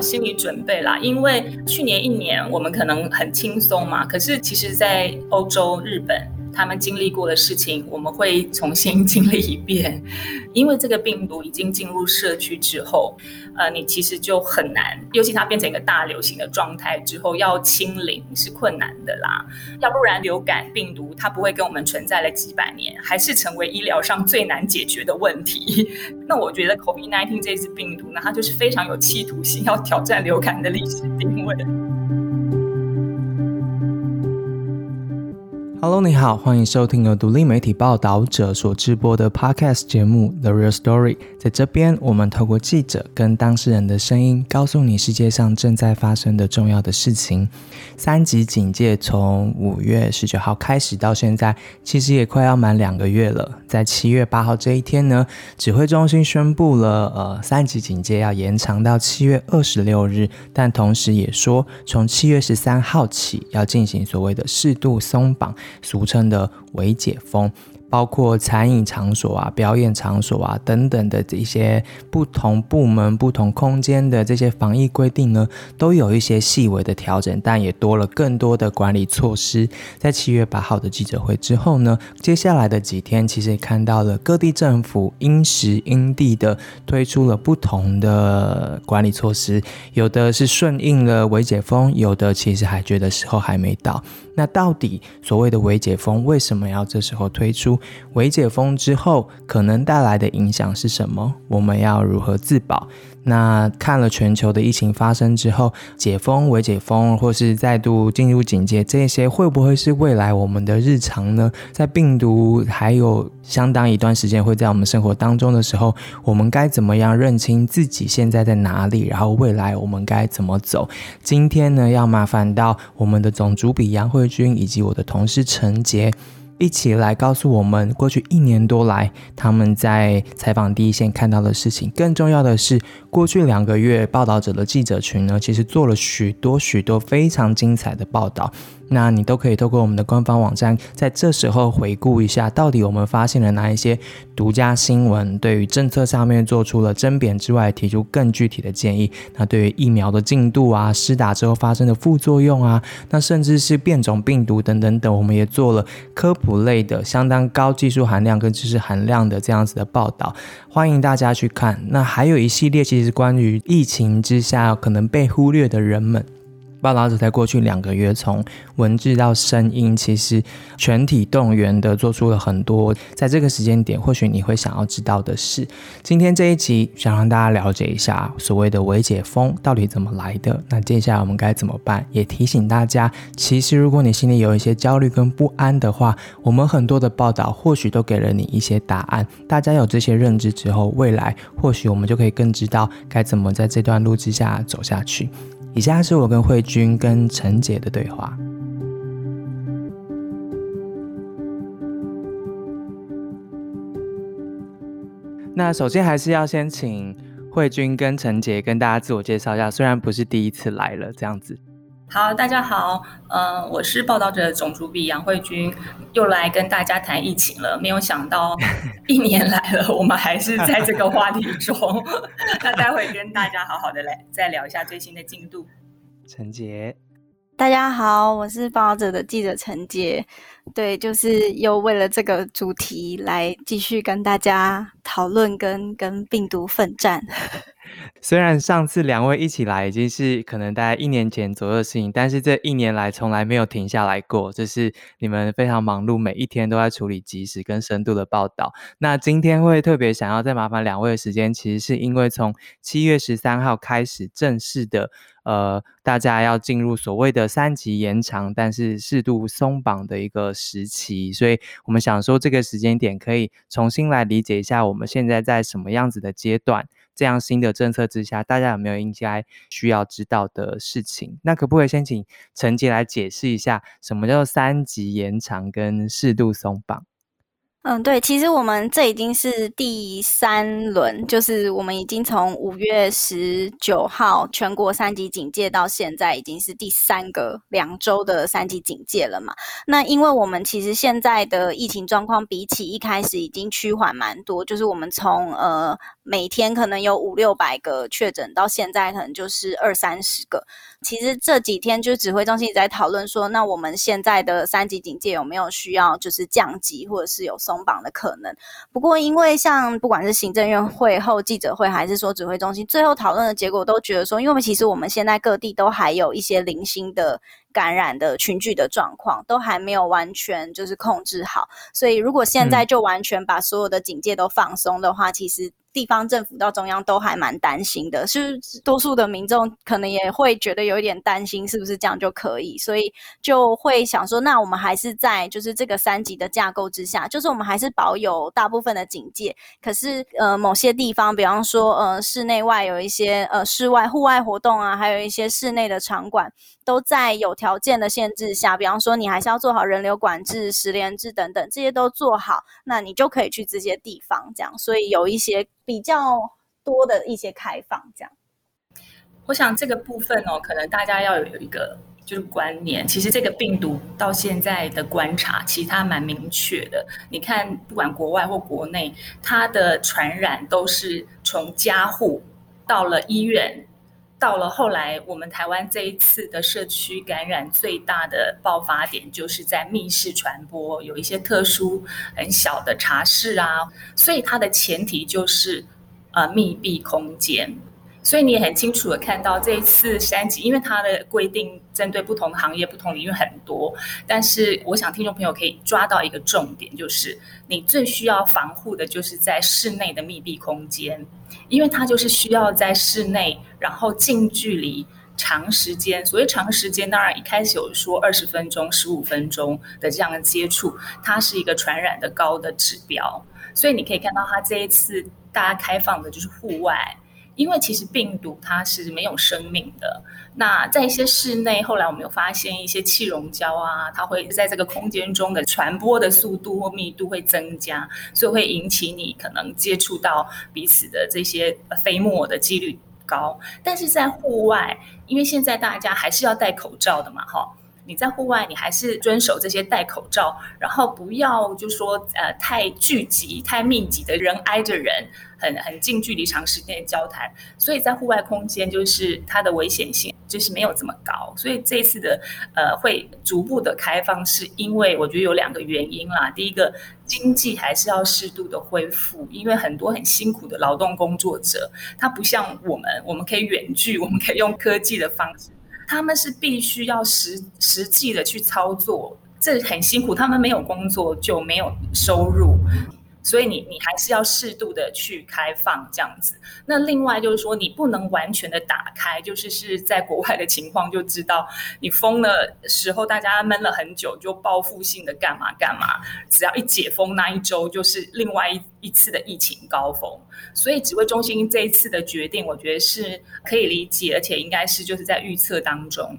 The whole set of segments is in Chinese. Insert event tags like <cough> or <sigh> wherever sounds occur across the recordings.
心理准备啦，因为去年一年我们可能很轻松嘛，可是其实，在欧洲、日本。他们经历过的事情，我们会重新经历一遍。<laughs> 因为这个病毒已经进入社区之后，呃，你其实就很难，尤其它变成一个大流行的状态之后，要清零是困难的啦。要不然，流感病毒它不会跟我们存在了几百年，还是成为医疗上最难解决的问题。<laughs> 那我觉得 COVID-19 这次病毒呢，它就是非常有企图心，要挑战流感的历史定位。Hello，你好，欢迎收听由独立媒体报道者所直播的 Podcast 节目《The Real Story》。在这边，我们透过记者跟当事人的声音，告诉你世界上正在发生的重要的事情。三级警戒从五月十九号开始到现在，其实也快要满两个月了。在七月八号这一天呢，指挥中心宣布了，呃，三级警戒要延长到七月二十六日，但同时也说，从七月十三号起要进行所谓的适度松绑。俗称的“伪解封”。包括餐饮场所啊、表演场所啊等等的这些不同部门、不同空间的这些防疫规定呢，都有一些细微的调整，但也多了更多的管理措施。在七月八号的记者会之后呢，接下来的几天，其实也看到了各地政府因时因地的推出了不同的管理措施，有的是顺应了微解封，有的其实还觉得时候还没到。那到底所谓的微解封为什么要这时候推出？微解封之后可能带来的影响是什么？我们要如何自保？那看了全球的疫情发生之后，解封、微解封，或是再度进入警戒，这些会不会是未来我们的日常呢？在病毒还有相当一段时间会在我们生活当中的时候，我们该怎么样认清自己现在在哪里？然后未来我们该怎么走？今天呢，要麻烦到我们的总主笔杨慧君以及我的同事陈杰。一起来告诉我们，过去一年多来，他们在采访第一线看到的事情。更重要的是，过去两个月，报道者的记者群呢，其实做了许多许多非常精彩的报道。那你都可以透过我们的官方网站，在这时候回顾一下，到底我们发现了哪一些独家新闻，对于政策上面做出了甄别之外，提出更具体的建议。那对于疫苗的进度啊，施打之后发生的副作用啊，那甚至是变种病毒等等等，我们也做了科普类的相当高技术含量跟知识含量的这样子的报道，欢迎大家去看。那还有一系列其实关于疫情之下可能被忽略的人们。报道者在过去两个月，从文字到声音，其实全体动员的做出了很多。在这个时间点，或许你会想要知道的是，今天这一集想让大家了解一下所谓的“微解封”到底怎么来的。那接下来我们该怎么办？也提醒大家，其实如果你心里有一些焦虑跟不安的话，我们很多的报道或许都给了你一些答案。大家有这些认知之后，未来或许我们就可以更知道该怎么在这段路之下走下去。以下是我跟慧君跟陈杰的对话。那首先还是要先请慧君跟陈杰跟大家自我介绍一下，虽然不是第一次来了，这样子。好，大家好，嗯，我是报道者总主笔杨慧君，又来跟大家谈疫情了。没有想到 <laughs> 一年来了，我们还是在这个话题中。<laughs> 那待会跟大家好好的来再聊一下最新的进度。陈杰，大家好，我是报道者的记者陈杰。对，就是又为了这个主题来继续跟大家讨论，跟跟病毒奋战。虽然上次两位一起来已经是可能大概一年前左右的事情，但是这一年来从来没有停下来过。这是你们非常忙碌，每一天都在处理及时跟深度的报道。那今天会特别想要再麻烦两位的时间，其实是因为从七月十三号开始正式的，呃，大家要进入所谓的三级延长，但是适度松绑的一个时期，所以我们想说这个时间点可以重新来理解一下我们现在在什么样子的阶段。这样新的政策之下，大家有没有应该需要知道的事情？那可不可以先请陈杰来解释一下，什么叫做三级延长跟适度松绑？嗯，对，其实我们这已经是第三轮，就是我们已经从五月十九号全国三级警戒到现在，已经是第三个两周的三级警戒了嘛。那因为我们其实现在的疫情状况比起一开始已经趋缓蛮多，就是我们从呃每天可能有五六百个确诊，到现在可能就是二三十个。其实这几天就指挥中心在讨论说，那我们现在的三级警戒有没有需要就是降级，或者是有松绑的可能？不过因为像不管是行政院会后记者会，还是说指挥中心最后讨论的结果，都觉得说，因为其实我们现在各地都还有一些零星的感染的群聚的状况，都还没有完全就是控制好，所以如果现在就完全把所有的警戒都放松的话，其实。地方政府到中央都还蛮担心的，是多数的民众可能也会觉得有一点担心，是不是这样就可以？所以就会想说，那我们还是在就是这个三级的架构之下，就是我们还是保有大部分的警戒。可是呃，某些地方，比方说呃，室内外有一些呃室外户外活动啊，还有一些室内的场馆。都在有条件的限制下，比方说你还是要做好人流管制、十连制等等，这些都做好，那你就可以去这些地方。这样，所以有一些比较多的一些开放。这样，我想这个部分哦，可能大家要有一个就是观念，其实这个病毒到现在的观察，其实它蛮明确的。你看，不管国外或国内，它的传染都是从家户到了医院。到了后来，我们台湾这一次的社区感染最大的爆发点，就是在密室传播，有一些特殊很小的茶室啊，所以它的前提就是呃密闭空间。所以你也很清楚的看到这一次三级，因为它的规定针对不同行业、不同领域很多，但是我想听众朋友可以抓到一个重点，就是你最需要防护的就是在室内的密闭空间，因为它就是需要在室内，然后近距离、长时间。所谓长时间，当然一开始有说二十分钟、十五分钟的这样的接触，它是一个传染的高的指标。所以你可以看到，它这一次大家开放的就是户外。因为其实病毒它是没有生命的，那在一些室内，后来我们有发现一些气溶胶啊，它会在这个空间中的传播的速度或密度会增加，所以会引起你可能接触到彼此的这些飞沫的几率高。但是在户外，因为现在大家还是要戴口罩的嘛，哈。你在户外，你还是遵守这些戴口罩，然后不要就说呃太聚集、太密集的人挨着人，很很近距离、长时间的交谈。所以在户外空间，就是它的危险性就是没有这么高。所以这次的呃会逐步的开放，是因为我觉得有两个原因啦。第一个，经济还是要适度的恢复，因为很多很辛苦的劳动工作者，他不像我们，我们可以远距，我们可以用科技的方式。他们是必须要实实际的去操作，这很辛苦。他们没有工作就没有收入。所以你你还是要适度的去开放这样子。那另外就是说，你不能完全的打开，就是是在国外的情况就知道，你封了时候，大家闷了很久，就报复性的干嘛干嘛。只要一解封那一周，就是另外一一次的疫情高峰。所以指挥中心这一次的决定，我觉得是可以理解，而且应该是就是在预测当中。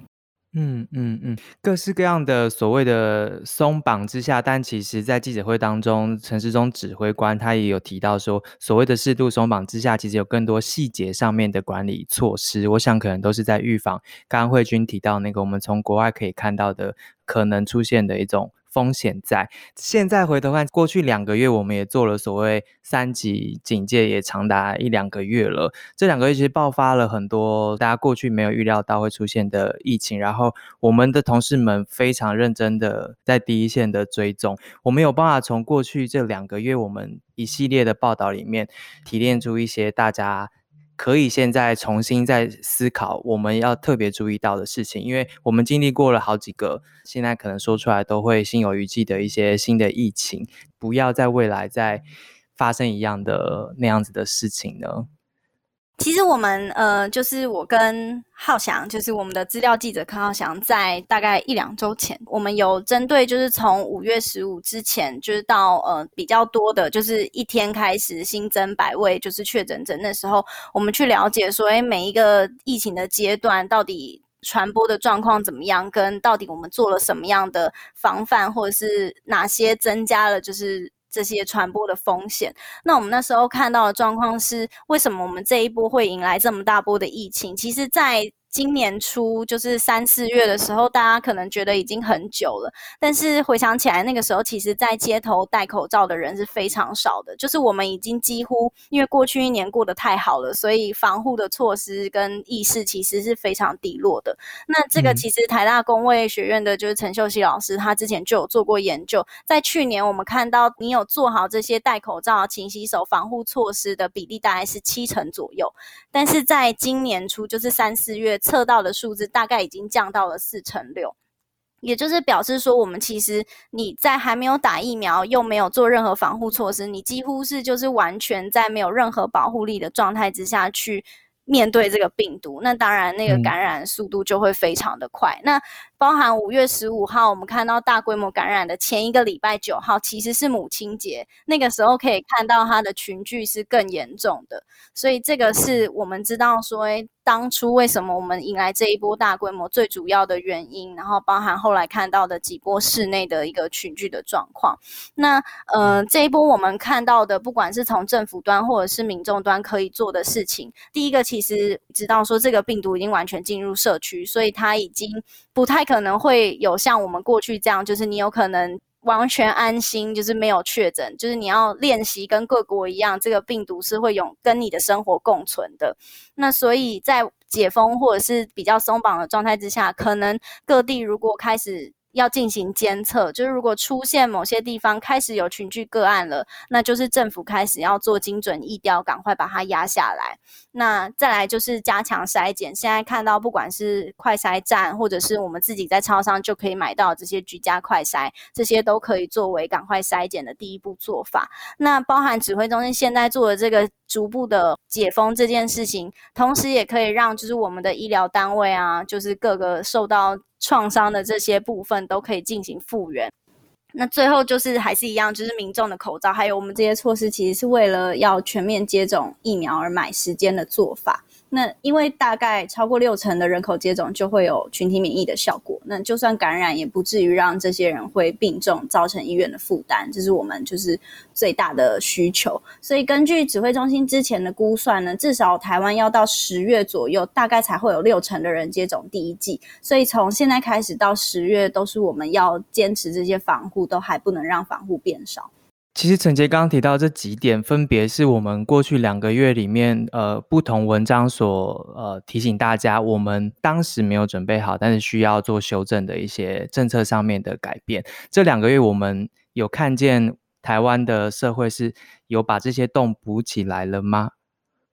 嗯嗯嗯，各式各样的所谓的松绑之下，但其实，在记者会当中，陈世忠指挥官他也有提到说，所谓的适度松绑之下，其实有更多细节上面的管理措施。我想，可能都是在预防刚刚慧君提到那个我们从国外可以看到的可能出现的一种。风险在现在回头看，过去两个月我们也做了所谓三级警戒，也长达一两个月了。这两个月其实爆发了很多大家过去没有预料到会出现的疫情，然后我们的同事们非常认真的在第一线的追踪。我们有办法从过去这两个月我们一系列的报道里面提炼出一些大家。可以现在重新再思考我们要特别注意到的事情，因为我们经历过了好几个，现在可能说出来都会心有余悸的一些新的疫情，不要在未来再发生一样的那样子的事情呢？其实我们呃，就是我跟浩翔，就是我们的资料记者柯浩翔，在大概一两周前，我们有针对就是从五月十五之前，就是到呃比较多的，就是一天开始新增百位就是确诊者，那时候我们去了解说，哎，每一个疫情的阶段到底传播的状况怎么样，跟到底我们做了什么样的防范，或者是哪些增加了就是。这些传播的风险。那我们那时候看到的状况是，为什么我们这一波会迎来这么大波的疫情？其实，在今年初就是三四月的时候，大家可能觉得已经很久了，但是回想起来，那个时候其实，在街头戴口罩的人是非常少的。就是我们已经几乎，因为过去一年过得太好了，所以防护的措施跟意识其实是非常低落的。那这个其实台大工卫学院的就是陈秀熙老师，他之前就有做过研究，在去年我们看到你有做好这些戴口罩、勤洗手防护措施的比例大概是七成左右，但是在今年初，就是三四月。测到的数字大概已经降到了四成六，也就是表示说，我们其实你在还没有打疫苗，又没有做任何防护措施，你几乎是就是完全在没有任何保护力的状态之下去面对这个病毒，那当然那个感染速度就会非常的快。那包含五月十五号，我们看到大规模感染的前一个礼拜九号，其实是母亲节，那个时候可以看到它的群聚是更严重的，所以这个是我们知道说，当初为什么我们迎来这一波大规模最主要的原因，然后包含后来看到的几波室内的一个群聚的状况。那呃，这一波我们看到的，不管是从政府端或者是民众端可以做的事情，第一个其实知道说这个病毒已经完全进入社区，所以它已经不太。可能会有像我们过去这样，就是你有可能完全安心，就是没有确诊，就是你要练习跟各国一样，这个病毒是会有跟你的生活共存的。那所以在解封或者是比较松绑的状态之下，可能各地如果开始。要进行监测，就是如果出现某些地方开始有群聚个案了，那就是政府开始要做精准疫调，赶快把它压下来。那再来就是加强筛检，现在看到不管是快筛站，或者是我们自己在超商就可以买到这些居家快筛，这些都可以作为赶快筛检的第一步做法。那包含指挥中心现在做的这个逐步的解封这件事情，同时也可以让就是我们的医疗单位啊，就是各个受到。创伤的这些部分都可以进行复原。那最后就是还是一样，就是民众的口罩，还有我们这些措施，其实是为了要全面接种疫苗而买时间的做法。那因为大概超过六成的人口接种就会有群体免疫的效果，那就算感染也不至于让这些人会病重，造成医院的负担，这是我们就是最大的需求。所以根据指挥中心之前的估算呢，至少台湾要到十月左右，大概才会有六成的人接种第一剂。所以从现在开始到十月，都是我们要坚持这些防护，都还不能让防护变少。其实陈杰刚刚提到这几点，分别是我们过去两个月里面，呃，不同文章所呃提醒大家，我们当时没有准备好，但是需要做修正的一些政策上面的改变。这两个月我们有看见台湾的社会是有把这些洞补起来了吗？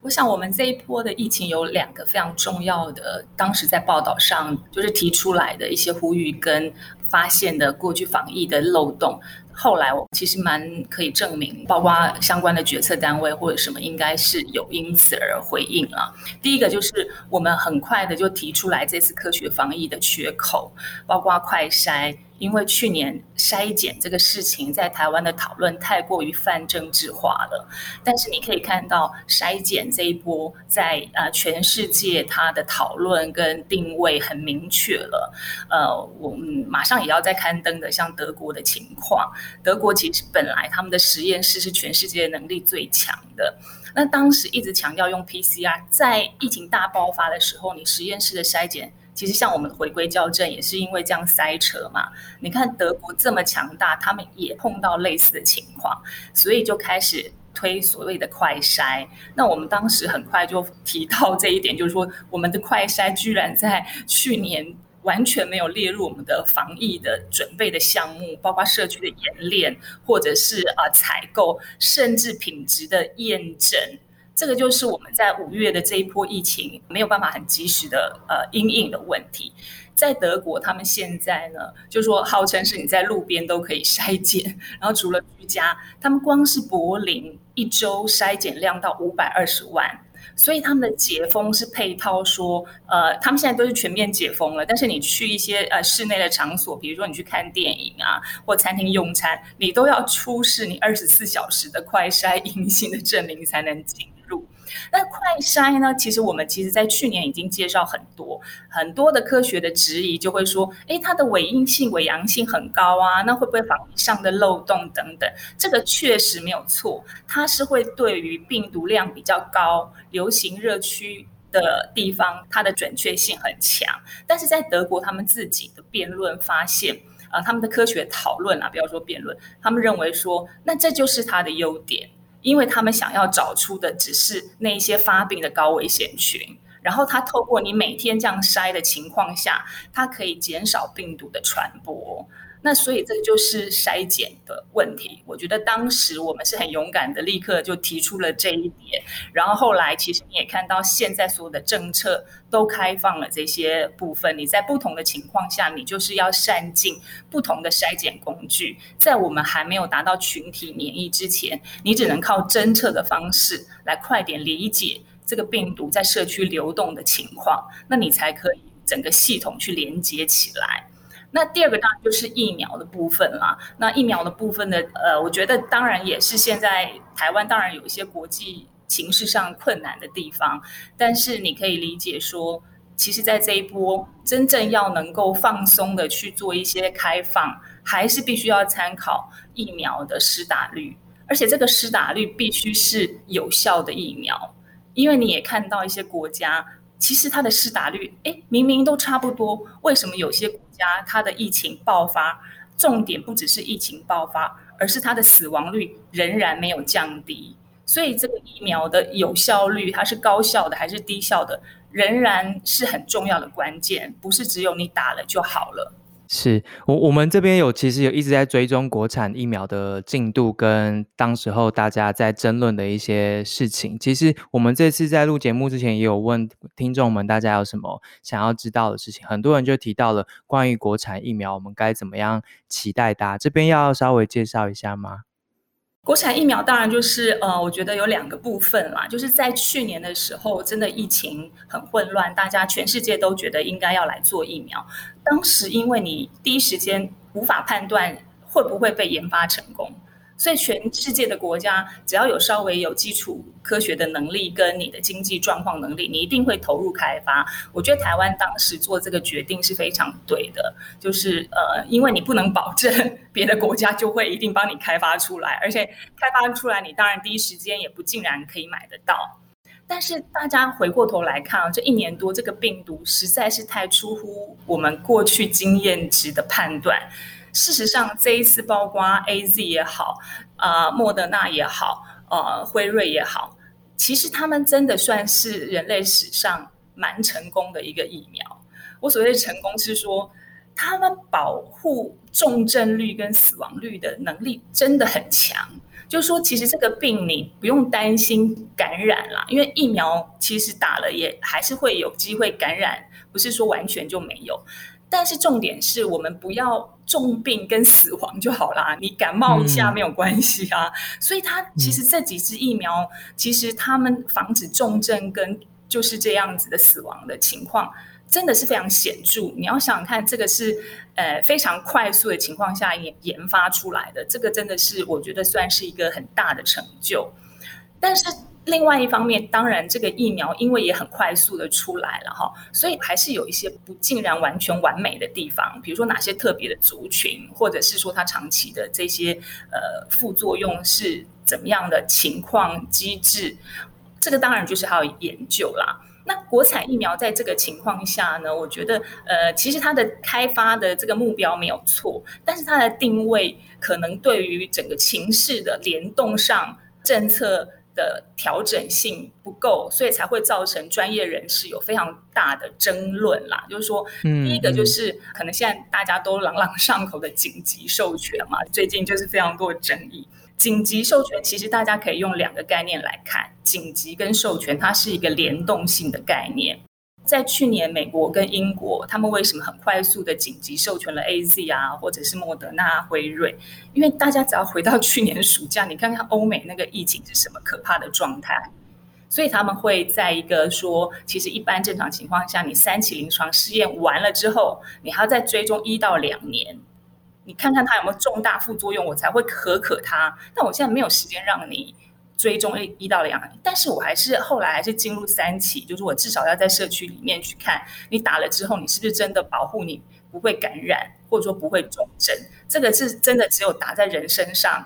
我想我们这一波的疫情有两个非常重要的，当时在报道上就是提出来的一些呼吁跟发现的过去防疫的漏洞。后来我其实蛮可以证明，包括相关的决策单位或者什么，应该是有因此而回应了。第一个就是我们很快的就提出来这次科学防疫的缺口，包括快筛。因为去年筛检这个事情在台湾的讨论太过于泛政治化了，但是你可以看到筛检这一波在呃全世界它的讨论跟定位很明确了。呃，我们马上也要再刊登的，像德国的情况，德国其实本来他们的实验室是全世界能力最强的，那当时一直强调用 PCR，在疫情大爆发的时候，你实验室的筛检。其实像我们回归校正也是因为这样塞车嘛。你看德国这么强大，他们也碰到类似的情况，所以就开始推所谓的快筛。那我们当时很快就提到这一点，就是说我们的快筛居然在去年完全没有列入我们的防疫的准备的项目，包括社区的演练，或者是啊采购，甚至品质的验证。这个就是我们在五月的这一波疫情没有办法很及时的呃应应的问题。在德国，他们现在呢，就说号称是你在路边都可以筛检，然后除了居家，他们光是柏林一周筛检量到五百二十万，所以他们的解封是配套说，呃，他们现在都是全面解封了，但是你去一些呃室内的场所，比如说你去看电影啊，或餐厅用餐，你都要出示你二十四小时的快筛阴性的证明才能进。那快筛呢？其实我们其实在去年已经介绍很多很多的科学的质疑，就会说，哎，它的伪阴性、伪阳性很高啊，那会不会防疫上的漏洞等等？这个确实没有错，它是会对于病毒量比较高、流行热区的地方，它的准确性很强。但是在德国，他们自己的辩论发现，啊，他们的科学讨论啊，不要说辩论，他们认为说，那这就是它的优点。因为他们想要找出的只是那些发病的高危险群，然后他透过你每天这样筛的情况下，它可以减少病毒的传播。那所以这就是筛检的问题。我觉得当时我们是很勇敢的，立刻就提出了这一点。然后后来其实你也看到，现在所有的政策都开放了这些部分。你在不同的情况下，你就是要善尽不同的筛检工具。在我们还没有达到群体免疫之前，你只能靠侦测的方式来快点理解这个病毒在社区流动的情况，那你才可以整个系统去连接起来。那第二个当然就是疫苗的部分啦。那疫苗的部分呢，呃，我觉得当然也是现在台湾当然有一些国际形势上困难的地方，但是你可以理解说，其实，在这一波真正要能够放松的去做一些开放，还是必须要参考疫苗的施打率，而且这个施打率必须是有效的疫苗，因为你也看到一些国家。其实它的施打率，哎，明明都差不多，为什么有些国家它的疫情爆发，重点不只是疫情爆发，而是它的死亡率仍然没有降低？所以这个疫苗的有效率，它是高效的还是低效的，仍然是很重要的关键，不是只有你打了就好了。是我我们这边有其实有一直在追踪国产疫苗的进度，跟当时候大家在争论的一些事情。其实我们这次在录节目之前，也有问听众们，大家有什么想要知道的事情。很多人就提到了关于国产疫苗，我们该怎么样期待它？这边要稍微介绍一下吗？国产疫苗当然就是呃，我觉得有两个部分啦，就是在去年的时候，真的疫情很混乱，大家全世界都觉得应该要来做疫苗。当时因为你第一时间无法判断会不会被研发成功。所以，全世界的国家只要有稍微有基础科学的能力跟你的经济状况能力，你一定会投入开发。我觉得台湾当时做这个决定是非常对的，就是呃，因为你不能保证 <laughs> 别的国家就会一定帮你开发出来，而且开发出来你当然第一时间也不尽然可以买得到。但是大家回过头来看啊，这一年多这个病毒实在是太出乎我们过去经验值的判断。事实上，这一次包括 A Z 也好，啊，莫德纳也好，呃，辉瑞也好，其实他们真的算是人类史上蛮成功的一个疫苗。我所谓的成功是说，他们保护重症率跟死亡率的能力真的很强。就是说，其实这个病你不用担心感染啦，因为疫苗其实打了也还是会有机会感染，不是说完全就没有。但是重点是我们不要重病跟死亡就好啦，你感冒一下没有关系啊。所以它其实这几支疫苗，其实他们防止重症跟就是这样子的死亡的情况，真的是非常显著。你要想想看，这个是呃非常快速的情况下研研发出来的，这个真的是我觉得算是一个很大的成就。但是。另外一方面，当然这个疫苗因为也很快速的出来了哈，所以还是有一些不尽然完全完美的地方。比如说哪些特别的族群，或者是说它长期的这些呃副作用是怎么样的情况机制，这个当然就是还要研究啦。那国产疫苗在这个情况下呢，我觉得呃其实它的开发的这个目标没有错，但是它的定位可能对于整个情势的联动上政策。的调整性不够，所以才会造成专业人士有非常大的争论啦。就是说，第一个就是可能现在大家都朗朗上口的紧急授权嘛，最近就是非常多争议。紧急授权其实大家可以用两个概念来看，紧急跟授权它是一个联动性的概念。在去年，美国跟英国，他们为什么很快速的紧急授权了 A Z 啊，或者是莫德纳、辉瑞？因为大家只要回到去年暑假，你看看欧美那个疫情是什么可怕的状态，所以他们会在一个说，其实一般正常情况下，你三期临床试验完了之后，你还要再追踪一到两年，你看看它有没有重大副作用，我才会可可它。但我现在没有时间让你。追踪一一到两，但是我还是后来还是进入三期，就是我至少要在社区里面去看你打了之后，你是不是真的保护你不会感染，或者说不会重症，这个是真的只有打在人身上。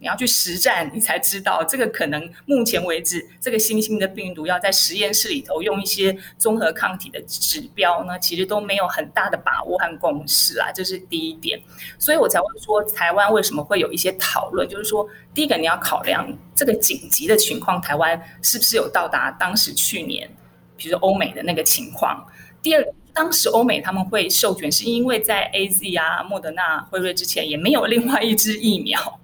你要去实战，你才知道这个可能目前为止，这个新兴的病毒要在实验室里头用一些综合抗体的指标呢，其实都没有很大的把握和共识啊，这是第一点。所以我才会说，台湾为什么会有一些讨论，就是说，第一个你要考量这个紧急的情况，台湾是不是有到达当时去年，比如说欧美的那个情况。第二，当时欧美他们会授权，是因为在 A Z 啊、莫德纳、辉瑞之前也没有另外一支疫苗。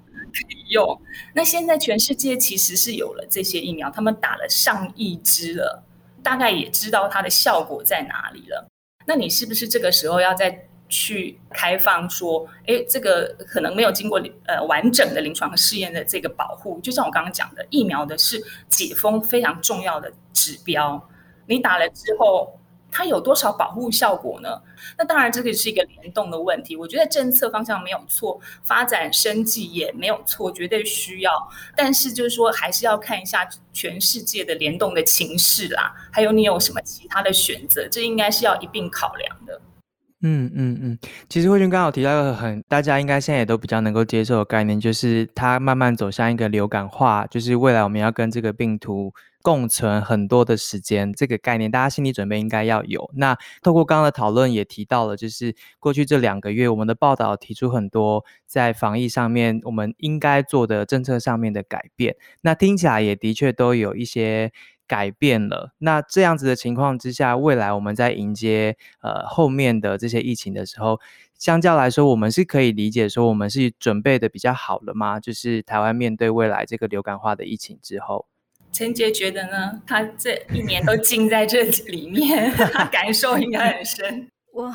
用那现在全世界其实是有了这些疫苗，他们打了上亿支了，大概也知道它的效果在哪里了。那你是不是这个时候要再去开放说，哎，这个可能没有经过呃完整的临床试验的这个保护？就像我刚刚讲的，疫苗的是解封非常重要的指标，你打了之后。它有多少保护效果呢？那当然，这个是一个联动的问题。我觉得政策方向没有错，发展生计也没有错，绝对需要。但是就是说，还是要看一下全世界的联动的情势啦，还有你有什么其他的选择，这应该是要一并考量的。嗯嗯嗯，其实慧君刚好提到一个很大家应该现在也都比较能够接受的概念，就是它慢慢走向一个流感化，就是未来我们要跟这个病毒。共存很多的时间，这个概念大家心理准备应该要有。那透过刚刚的讨论也提到了，就是过去这两个月我们的报道提出很多在防疫上面我们应该做的政策上面的改变。那听起来也的确都有一些改变了。那这样子的情况之下，未来我们在迎接呃后面的这些疫情的时候，相较来说，我们是可以理解说我们是准备的比较好了吗？就是台湾面对未来这个流感化的疫情之后。陈杰觉得呢？他这一年都浸在这里面，<laughs> 他感受应该很深。我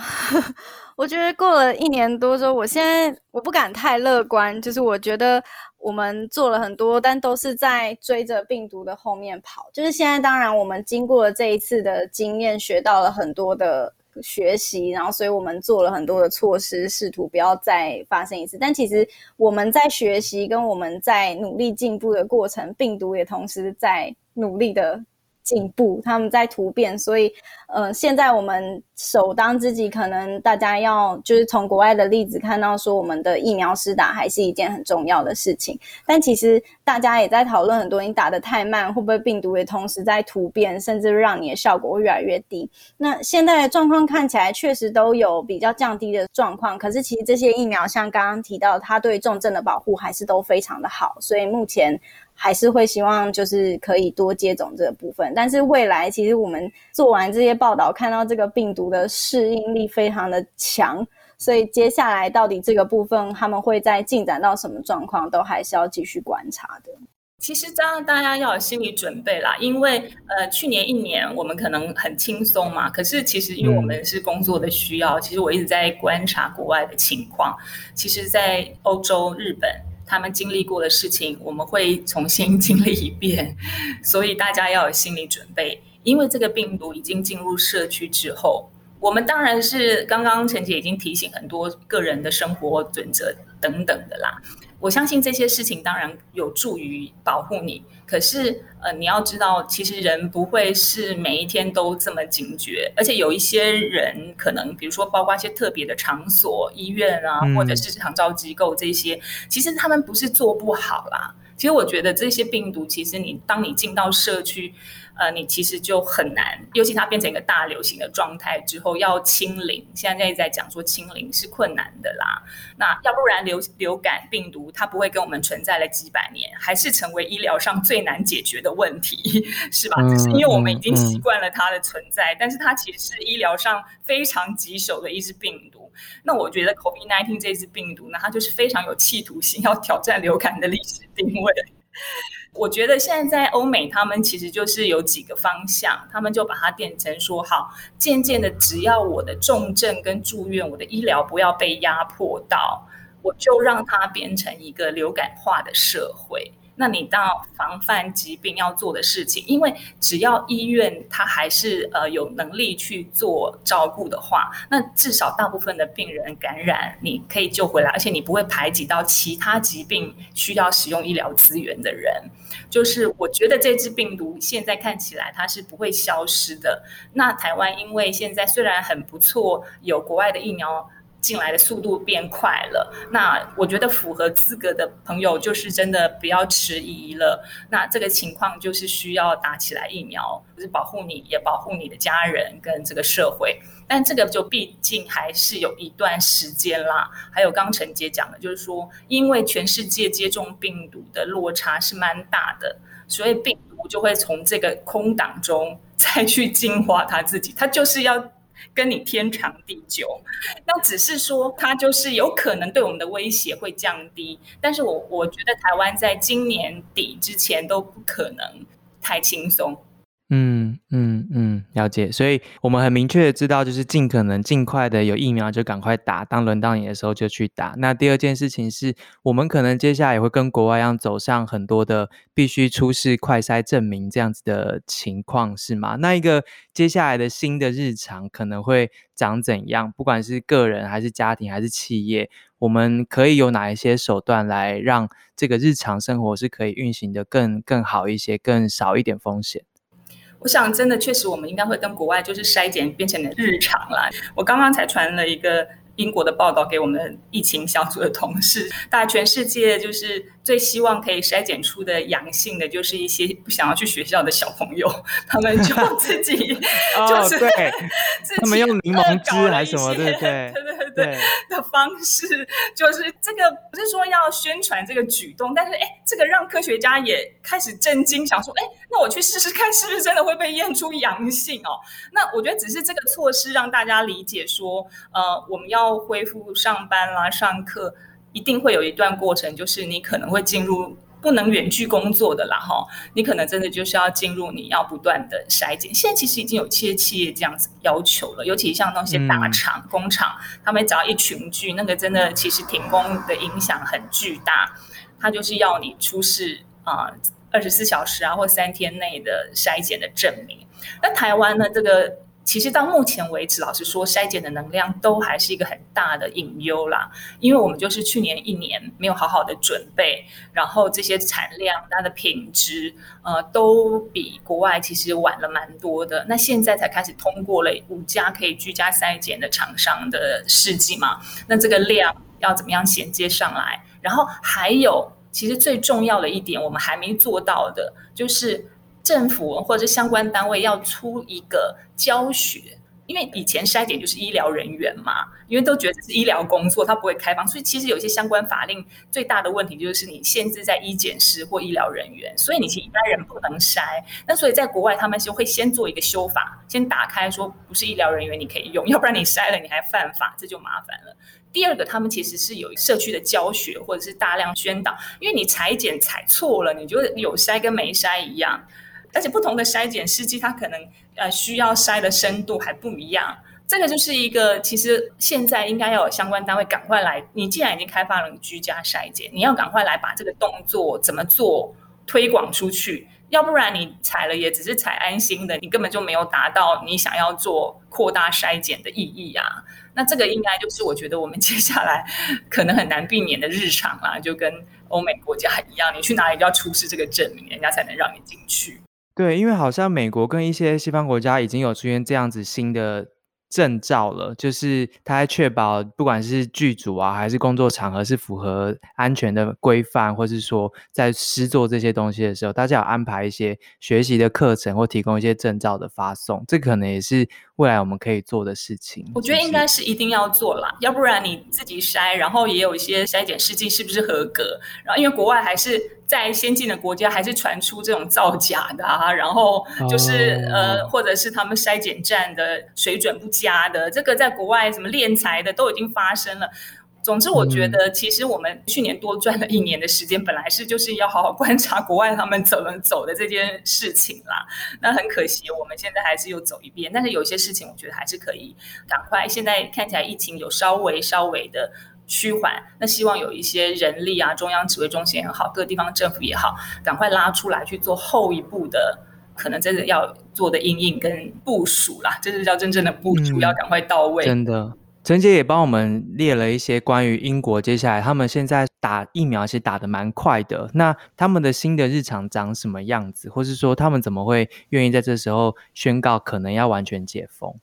<laughs> 我觉得过了一年多之后，我现在我不敢太乐观。就是我觉得我们做了很多，但都是在追着病毒的后面跑。就是现在，当然我们经过了这一次的经验，学到了很多的。学习，然后所以我们做了很多的措施，试图不要再发生一次。但其实我们在学习跟我们在努力进步的过程，病毒也同时在努力的。进步，他们在突变，所以，呃，现在我们首当之急，可能大家要就是从国外的例子看到，说我们的疫苗施打还是一件很重要的事情。但其实大家也在讨论很多，你打的太慢，会不会病毒也同时在突变，甚至让你的效果会越来越低？那现在的状况看起来确实都有比较降低的状况，可是其实这些疫苗像刚刚提到，它对重症的保护还是都非常的好，所以目前。还是会希望就是可以多接种这个部分，但是未来其实我们做完这些报道，看到这个病毒的适应力非常的强，所以接下来到底这个部分他们会在进展到什么状况，都还是要继续观察的。其实当然大家要有心理准备啦，因为呃去年一年我们可能很轻松嘛，可是其实因为我们是工作的需要，其实我一直在观察国外的情况，其实在欧洲、日本。他们经历过的事情，我们会重新经历一遍，<laughs> 所以大家要有心理准备。因为这个病毒已经进入社区之后，我们当然是刚刚陈姐已经提醒很多个人的生活准则等等的啦。我相信这些事情当然有助于保护你，可是呃，你要知道，其实人不会是每一天都这么警觉，而且有一些人可能，比如说包括一些特别的场所、医院啊，或者是长照机构这些，其实他们不是做不好啦。其实我觉得这些病毒，其实你当你进到社区。呃，你其实就很难，尤其它变成一个大流行的状态之后，要清零，现在在讲说清零是困难的啦。那要不然流流感病毒它不会跟我们存在了几百年，还是成为医疗上最难解决的问题，<laughs> 是吧？只是因为我们已经习惯了它的存在，但是它其实是医疗上非常棘手的一支病毒。那我觉得 COVID-19 这支病毒呢，它就是非常有企图心，要挑战流感的历史定位。我觉得现在在欧美，他们其实就是有几个方向，他们就把它变成说好，渐渐的，只要我的重症跟住院，我的医疗不要被压迫到，我就让它变成一个流感化的社会。那你到防范疾病要做的事情，因为只要医院它还是呃有能力去做照顾的话，那至少大部分的病人感染你可以救回来，而且你不会排挤到其他疾病需要使用医疗资源的人。就是我觉得这支病毒现在看起来它是不会消失的。那台湾因为现在虽然很不错，有国外的疫苗。进来的速度变快了，那我觉得符合资格的朋友就是真的不要迟疑了。那这个情况就是需要打起来疫苗，就是保护你也保护你的家人跟这个社会。但这个就毕竟还是有一段时间啦。还有刚陈杰讲的，就是说因为全世界接种病毒的落差是蛮大的，所以病毒就会从这个空档中再去进化它自己，它就是要。跟你天长地久，那只是说它就是有可能对我们的威胁会降低，但是我我觉得台湾在今年底之前都不可能太轻松。嗯嗯嗯，了解。所以我们很明确的知道，就是尽可能尽快的有疫苗就赶快打，当轮到你的时候就去打。那第二件事情是我们可能接下来也会跟国外一样走上很多的必须出示快筛证明这样子的情况，是吗？那一个接下来的新的日常可能会长怎样？不管是个人还是家庭还是企业，我们可以有哪一些手段来让这个日常生活是可以运行的更更好一些，更少一点风险？我想，真的确实，我们应该会跟国外就是筛检变成的日常啦。我刚刚才传了一个。英国的报道给我们疫情小组的同事，大家全世界就是最希望可以筛检出的阳性的，就是一些不想要去学校的小朋友，他们就自己就是对，他们用柠檬汁还是什么，<laughs> 对对对对的方式，就是这个不是说要宣传这个举动，但是哎，这个让科学家也开始震惊，想说哎，那我去试试看，是不是真的会被验出阳性哦？<laughs> 那我觉得只是这个措施让大家理解说，呃，我们。要恢复上班啦，上课一定会有一段过程，就是你可能会进入不能远距工作的啦，哈，你可能真的就是要进入你要不断的筛检。现在其实已经有些企业这样子要求了，尤其像那些大厂、工厂，他们只要一群聚，那个真的其实停工的影响很巨大。他就是要你出示啊二十四小时啊或三天内的筛检的证明。那台湾呢，这个。其实到目前为止，老实说，筛检的能量都还是一个很大的隐忧啦。因为我们就是去年一年没有好好的准备，然后这些产量、它的品质，呃，都比国外其实晚了蛮多的。那现在才开始通过了五家可以居家筛检的厂商的试剂嘛？那这个量要怎么样衔接上来？然后还有，其实最重要的一点，我们还没做到的，就是。政府或者是相关单位要出一个教学，因为以前筛检就是医疗人员嘛，因为都觉得是医疗工作，它不会开放，所以其实有些相关法令最大的问题就是你限制在医检师或医疗人员，所以你其一般人不能筛。那所以在国外，他们就会先做一个修法，先打开说不是医疗人员你可以用，要不然你筛了你还犯法，这就麻烦了。第二个，他们其实是有社区的教学或者是大量宣导，因为你裁剪裁错了，你就有筛跟没筛一样。而且不同的筛检试剂，它可能呃需要筛的深度还不一样。这个就是一个，其实现在应该要有相关单位赶快来。你既然已经开发了居家筛检，你要赶快来把这个动作怎么做推广出去，要不然你采了也只是采安心的，你根本就没有达到你想要做扩大筛检的意义啊。那这个应该就是我觉得我们接下来可能很难避免的日常啦，就跟欧美国家一样，你去哪里都要出示这个证明，人家才能让你进去。对，因为好像美国跟一些西方国家已经有出现这样子新的证照了，就是它在确保不管是剧组啊，还是工作场合是符合安全的规范，或是说在施做这些东西的时候，大家有安排一些学习的课程或提供一些证照的发送，这可能也是。未来我们可以做的事情，我觉得应该是一定要做啦，要不然你自己筛，然后也有一些筛检试剂是不是合格，然后因为国外还是在先进的国家，还是传出这种造假的啊，然后就是呃，或者是他们筛检站的水准不佳的，这个在国外什么炼材的都已经发生了。总之，我觉得其实我们去年多赚了一年的时间，本来是就是要好好观察国外他们怎么走的这件事情啦。那很可惜，我们现在还是又走一遍。但是有些事情，我觉得还是可以赶快。现在看起来疫情有稍微稍微的趋缓，那希望有一些人力啊，中央指挥中心也好，各地方政府也好，赶快拉出来去做后一步的，可能真的要做的应应跟部署啦，这是叫真正的部署，要赶快到位。真的，陈姐也帮我们列了一些关于英国接下来他们现在打疫苗其实打的蛮快的，那他们的新的日常长什么样子，或是说他们怎么会愿意在这时候宣告可能要完全解封？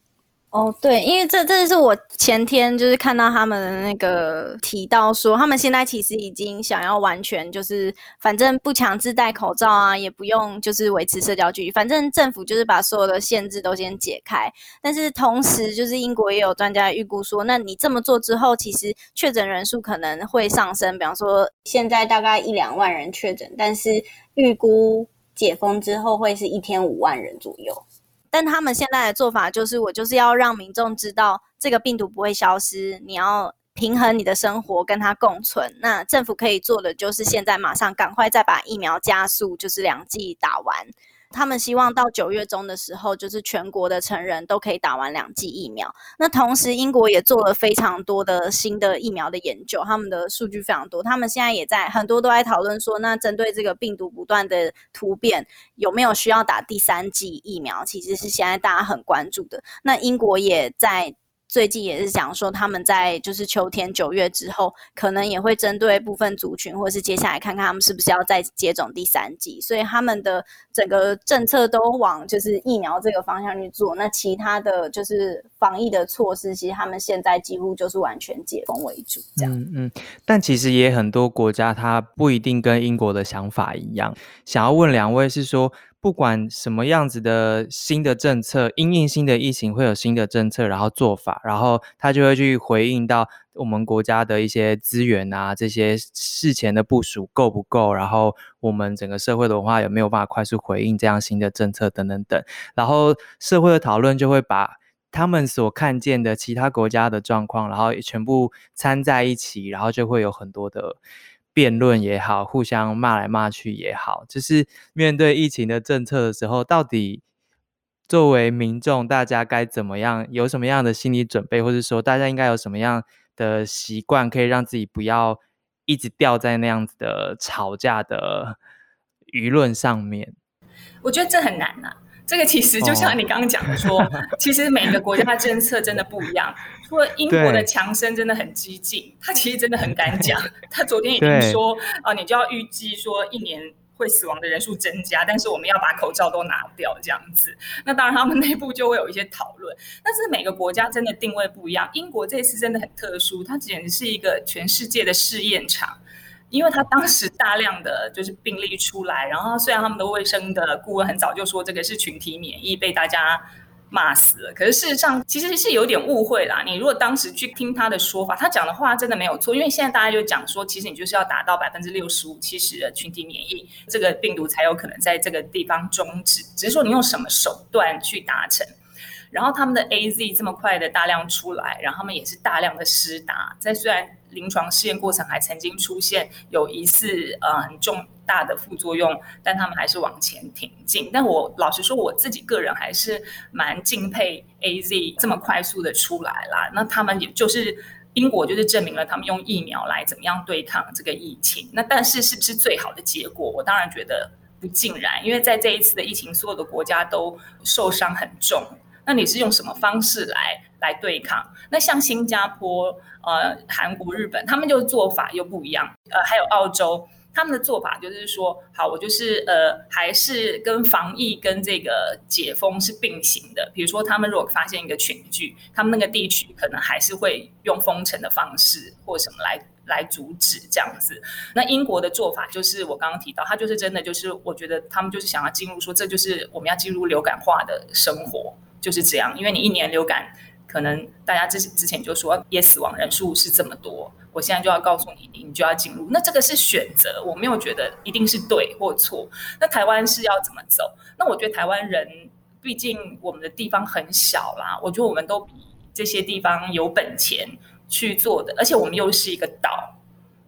哦，对，因为这这是我前天就是看到他们的那个提到说，他们现在其实已经想要完全就是反正不强制戴口罩啊，也不用就是维持社交距离，反正政府就是把所有的限制都先解开。但是同时，就是英国也有专家预估说，那你这么做之后，其实确诊人数可能会上升，比方说现在大概一两万人确诊，但是预估解封之后会是一天五万人左右。但他们现在的做法就是，我就是要让民众知道这个病毒不会消失，你要平衡你的生活，跟它共存。那政府可以做的就是现在马上赶快再把疫苗加速，就是两剂打完。他们希望到九月中的时候，就是全国的成人都可以打完两剂疫苗。那同时，英国也做了非常多的新的疫苗的研究，他们的数据非常多。他们现在也在很多都在讨论说，那针对这个病毒不断的突变，有没有需要打第三剂疫苗？其实是现在大家很关注的。那英国也在。最近也是讲说，他们在就是秋天九月之后，可能也会针对部分族群，或是接下来看看他们是不是要再接种第三剂。所以他们的整个政策都往就是疫苗这个方向去做。那其他的就是防疫的措施，其实他们现在几乎就是完全解封为主。这样，嗯嗯。但其实也很多国家，它不一定跟英国的想法一样。想要问两位是说。不管什么样子的新的政策，因应新的疫情会有新的政策，然后做法，然后他就会去回应到我们国家的一些资源啊，这些事前的部署够不够，然后我们整个社会的文化有没有办法快速回应这样新的政策等等等，然后社会的讨论就会把他们所看见的其他国家的状况，然后也全部掺在一起，然后就会有很多的。辩论也好，互相骂来骂去也好，就是面对疫情的政策的时候，到底作为民众，大家该怎么样，有什么样的心理准备，或者说大家应该有什么样的习惯，可以让自己不要一直掉在那样子的吵架的舆论上面？我觉得这很难呐。这个其实就像你刚刚讲的，说 <laughs> 其实每个国家的政策真的不一样。除了英国的强生真的很激进，他其实真的很敢讲。<laughs> 他昨天已经说啊，你就要预计说一年会死亡的人数增加，但是我们要把口罩都拿掉这样子。那当然他们内部就会有一些讨论。但是每个国家真的定位不一样。英国这次真的很特殊，它简直是一个全世界的试验场。因为他当时大量的就是病例出来，然后虽然他们的卫生的顾问很早就说这个是群体免疫，被大家骂死了，可是事实上其实是有点误会啦。你如果当时去听他的说法，他讲的话真的没有错。因为现在大家就讲说，其实你就是要达到百分之六十五、七十的群体免疫，这个病毒才有可能在这个地方终止。只是说你用什么手段去达成。然后他们的 A Z 这么快的大量出来，然后他们也是大量的施打，在虽然临床试验过程还曾经出现有疑似呃很重大的副作用，但他们还是往前挺进。但我老实说，我自己个人还是蛮敬佩 A Z 这么快速的出来啦。那他们也就是英国就是证明了他们用疫苗来怎么样对抗这个疫情。那但是是不是最好的结果？我当然觉得不尽然，因为在这一次的疫情，所有的国家都受伤很重。那你是用什么方式来来对抗？那像新加坡、呃、韩国、日本，他们就做法又不一样。呃，还有澳洲，他们的做法就是说，好，我就是呃，还是跟防疫跟这个解封是并行的。比如说，他们如果发现一个群聚，他们那个地区可能还是会用封城的方式或什么来来阻止这样子。那英国的做法就是我刚刚提到，他就是真的就是我觉得他们就是想要进入说，这就是我们要进入流感化的生活。就是这样，因为你一年流感，可能大家之之前就说，也死亡人数是这么多，我现在就要告诉你，你就要进入。那这个是选择，我没有觉得一定是对或错。那台湾是要怎么走？那我觉得台湾人，毕竟我们的地方很小啦，我觉得我们都比这些地方有本钱去做的，而且我们又是一个岛，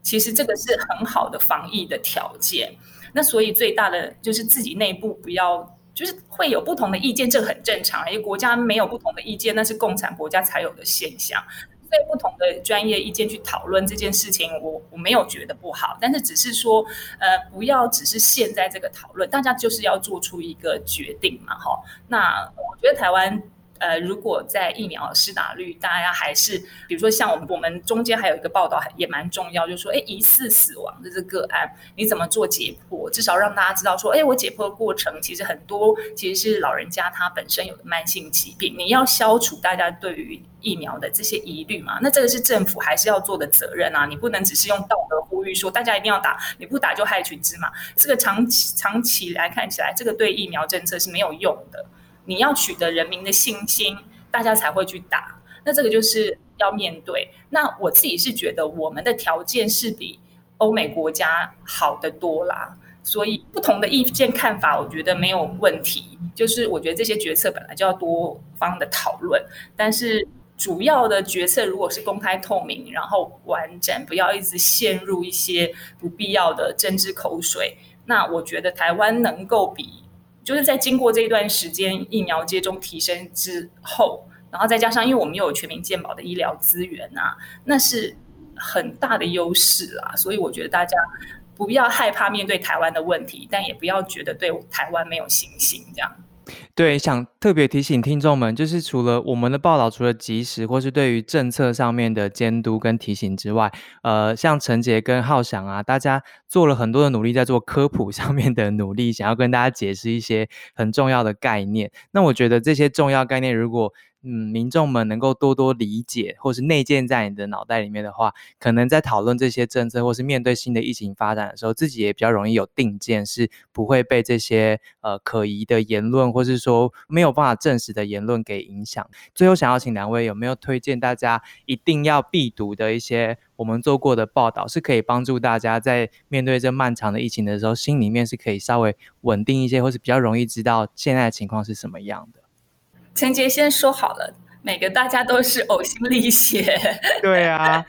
其实这个是很好的防疫的条件。那所以最大的就是自己内部不要。就是会有不同的意见，这很正常。因为国家没有不同的意见，那是共产国家才有的现象。所以不同的专业意见去讨论这件事情，我我没有觉得不好，但是只是说，呃，不要只是现在这个讨论，大家就是要做出一个决定嘛，哈。那我觉得台湾。呃，如果在疫苗施打率，大家还是，比如说像我们我们中间还有一个报道也蛮重要，就是说，哎，疑似死亡的这个案，你怎么做解剖？至少让大家知道说，哎，我解剖的过程其实很多其实是老人家他本身有的慢性疾病，你要消除大家对于疫苗的这些疑虑嘛？那这个是政府还是要做的责任啊？你不能只是用道德呼吁说大家一定要打，你不打就害群之马。这个长期长期来看起来，这个对疫苗政策是没有用的。你要取得人民的信心，大家才会去打。那这个就是要面对。那我自己是觉得我们的条件是比欧美国家好的多啦。所以不同的意见看法，我觉得没有问题。就是我觉得这些决策本来就要多方的讨论，但是主要的决策如果是公开透明，然后完整，不要一直陷入一些不必要的政治口水，那我觉得台湾能够比。就是在经过这一段时间疫苗接种提升之后，然后再加上因为我们又有全民健保的医疗资源啊，那是很大的优势啦。所以我觉得大家不要害怕面对台湾的问题，但也不要觉得对台湾没有信心这样。对，想特别提醒听众们，就是除了我们的报道，除了及时或是对于政策上面的监督跟提醒之外，呃，像陈杰跟浩翔啊，大家做了很多的努力，在做科普上面的努力，想要跟大家解释一些很重要的概念。那我觉得这些重要概念，如果嗯，民众们能够多多理解，或是内建在你的脑袋里面的话，可能在讨论这些政策，或是面对新的疫情发展的时候，自己也比较容易有定见，是不会被这些呃可疑的言论，或是说没有办法证实的言论给影响。最后，想要请两位有没有推荐大家一定要必读的一些我们做过的报道，是可以帮助大家在面对这漫长的疫情的时候，心里面是可以稍微稳定一些，或是比较容易知道现在的情况是什么样的。陈杰先说好了，每个大家都是呕心沥血。<laughs> 对啊，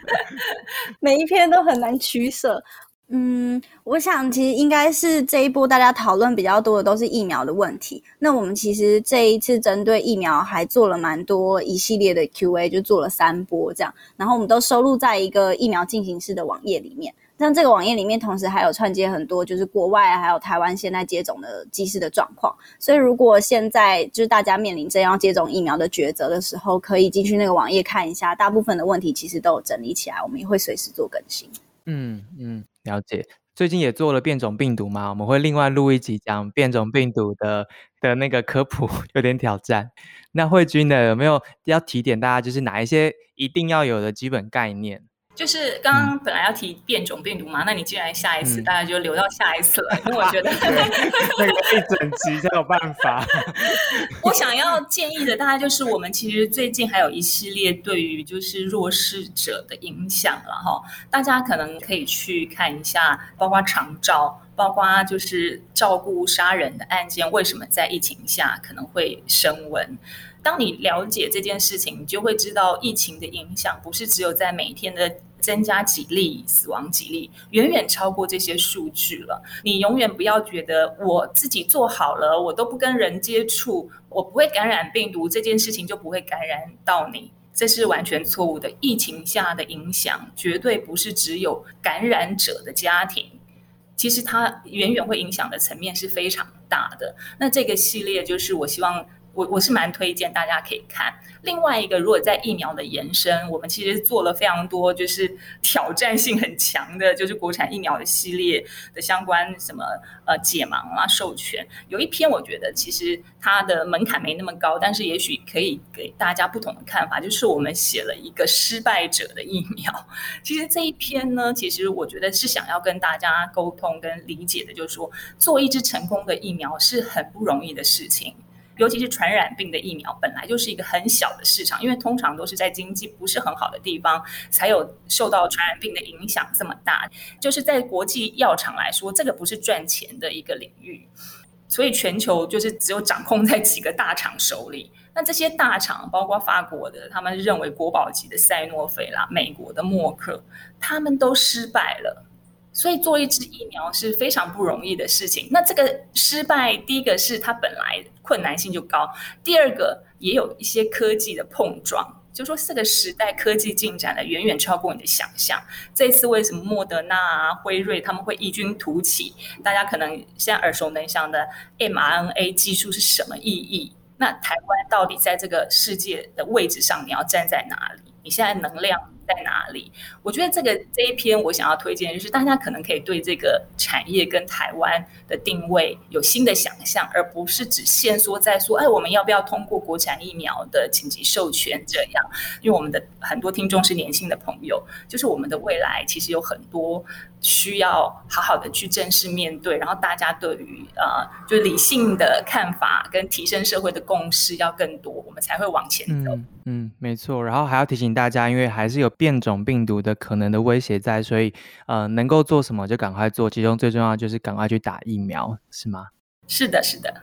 <laughs> 每一篇都很难取舍。嗯，我想其实应该是这一波大家讨论比较多的都是疫苗的问题。那我们其实这一次针对疫苗还做了蛮多一系列的 Q&A，就做了三波这样，然后我们都收录在一个疫苗进行式的网页里面。像这个网页里面，同时还有串接很多，就是国外还有台湾现在接种的机式的状况。所以，如果现在就是大家面临正要接种疫苗的抉择的时候，可以进去那个网页看一下，大部分的问题其实都有整理起来，我们也会随时做更新。嗯嗯，了解。最近也做了变种病毒嘛，我们会另外录一集讲变种病毒的的那个科普，<laughs> 有点挑战。那慧君呢，有没有要提点大家，就是哪一些一定要有的基本概念？就是刚刚本来要提变种病毒嘛，那你既然下一次，大家就留到下一次了，<laughs> 因为我觉得那个一整集才有办法。<laughs> 我想要建议的，大概就是我们其实最近还有一系列对于就是弱势者的影响了哈，大家可能可以去看一下，包括长照，包括就是照顾杀人的案件，为什么在疫情下可能会升温。当你了解这件事情，你就会知道疫情的影响不是只有在每天的增加几例死亡几例，远远超过这些数据了。你永远不要觉得我自己做好了，我都不跟人接触，我不会感染病毒，这件事情就不会感染到你，这是完全错误的。疫情下的影响绝对不是只有感染者的家庭，其实它远远会影响的层面是非常大的。那这个系列就是我希望。我我是蛮推荐大家可以看。另外一个，如果在疫苗的延伸，我们其实做了非常多，就是挑战性很强的，就是国产疫苗的系列的相关什么呃解盲啊、授权。有一篇我觉得其实它的门槛没那么高，但是也许可以给大家不同的看法。就是我们写了一个失败者的疫苗。其实这一篇呢，其实我觉得是想要跟大家沟通跟理解的，就是说做一支成功的疫苗是很不容易的事情。尤其是传染病的疫苗，本来就是一个很小的市场，因为通常都是在经济不是很好的地方才有受到传染病的影响这么大。就是在国际药厂来说，这个不是赚钱的一个领域，所以全球就是只有掌控在几个大厂手里。那这些大厂，包括法国的，他们认为国宝级的赛诺菲啦，美国的默克，他们都失败了。所以做一支疫苗是非常不容易的事情。那这个失败，第一个是它本来困难性就高，第二个也有一些科技的碰撞。就说这个时代科技进展的远远超过你的想象。这次为什么莫德纳啊、辉瑞他们会异军突起？大家可能现在耳熟能详的 mRNA 技术是什么意义？那台湾到底在这个世界的位置上，你要站在哪里？你现在能量？在哪里？我觉得这个这一篇我想要推荐，就是大家可能可以对这个产业跟台湾的定位有新的想象，而不是只限缩在说，哎，我们要不要通过国产疫苗的紧急授权这样？因为我们的很多听众是年轻的朋友，就是我们的未来其实有很多需要好好的去正式面对，然后大家对于呃，就理性的看法跟提升社会的共识要更多，我们才会往前走。嗯，没错。然后还要提醒大家，因为还是有。变种病毒的可能的威胁在，所以呃，能够做什么就赶快做。其中最重要就是赶快去打疫苗，是吗？是的，是的。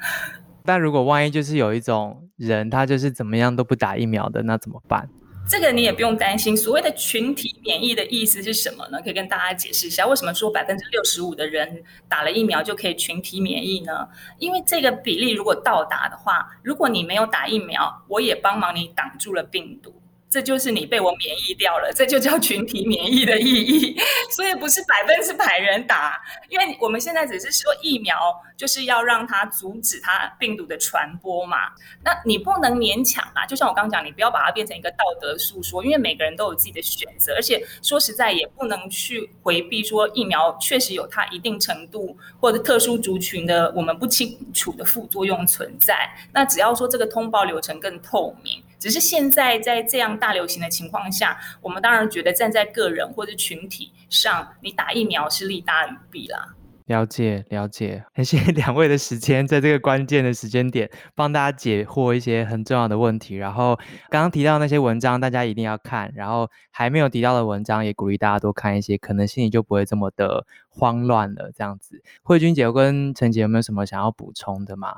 但如果万一就是有一种人，他就是怎么样都不打疫苗的，那怎么办？这个你也不用担心。所谓的群体免疫的意思是什么呢？可以跟大家解释一下，为什么说百分之六十五的人打了疫苗就可以群体免疫呢？因为这个比例如果到达的话，如果你没有打疫苗，我也帮忙你挡住了病毒。这就是你被我免疫掉了，这就叫群体免疫的意义。<laughs> 所以不是百分之百人打，因为我们现在只是说疫苗就是要让它阻止它病毒的传播嘛。那你不能勉强啊，就像我刚刚讲，你不要把它变成一个道德诉说，因为每个人都有自己的选择，而且说实在也不能去回避说疫苗确实有它一定程度或者特殊族群的我们不清楚的副作用存在。那只要说这个通报流程更透明。只是现在在这样大流行的情况下，我们当然觉得站在个人或者群体上，你打疫苗是利大于弊啦。了解了解，感谢 <laughs> 两位的时间，在这个关键的时间点帮大家解惑一些很重要的问题。然后刚刚提到那些文章，大家一定要看。然后还没有提到的文章，也鼓励大家多看一些，可能心里就不会这么的慌乱了。这样子，慧君姐跟陈姐有没有什么想要补充的吗？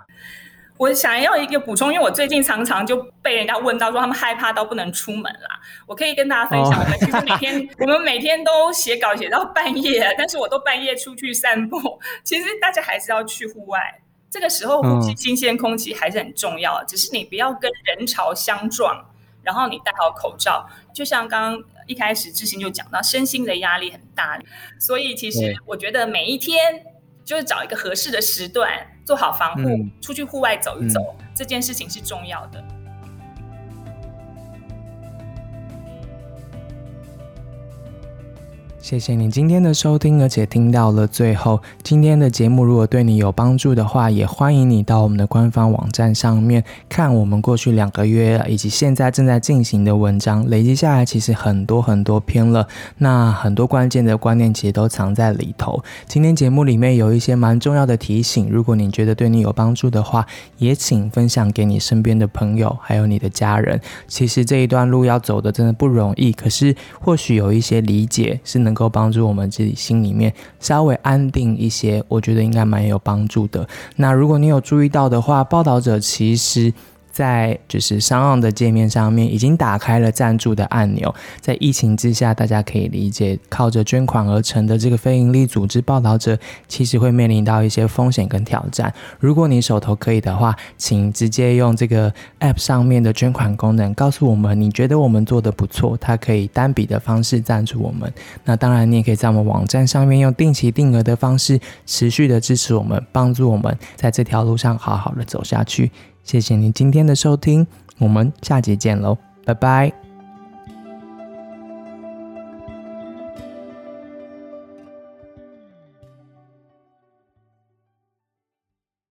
我想要一个补充，因为我最近常常就被人家问到说他们害怕到不能出门啦。我可以跟大家分享，我们其实每天 <laughs> 我们每天都写稿写到半夜，但是我都半夜出去散步。其实大家还是要去户外，这个时候呼吸新鲜空气还是很重要。只是你不要跟人潮相撞，然后你戴好口罩。就像刚刚一开始志兴就讲到，身心的压力很大，所以其实我觉得每一天。就是找一个合适的时段，做好防护，出去户外走一走，这件事情是重要的。谢谢你今天的收听，而且听到了最后。今天的节目如果对你有帮助的话，也欢迎你到我们的官方网站上面看我们过去两个月以及现在正在进行的文章，累积下来其实很多很多篇了。那很多关键的观念其实都藏在里头。今天节目里面有一些蛮重要的提醒，如果你觉得对你有帮助的话，也请分享给你身边的朋友，还有你的家人。其实这一段路要走的真的不容易，可是或许有一些理解是能。能够帮助我们自己心里面稍微安定一些，我觉得应该蛮有帮助的。那如果你有注意到的话，报道者其实。在就是商岸的界面上面已经打开了赞助的按钮。在疫情之下，大家可以理解，靠着捐款而成的这个非营利组织报道者，其实会面临到一些风险跟挑战。如果你手头可以的话，请直接用这个 App 上面的捐款功能，告诉我们你觉得我们做的不错，它可以单笔的方式赞助我们。那当然，你也可以在我们网站上面用定期定额的方式，持续的支持我们，帮助我们在这条路上好好的走下去。谢谢您今天的收听，我们下集见喽，拜拜。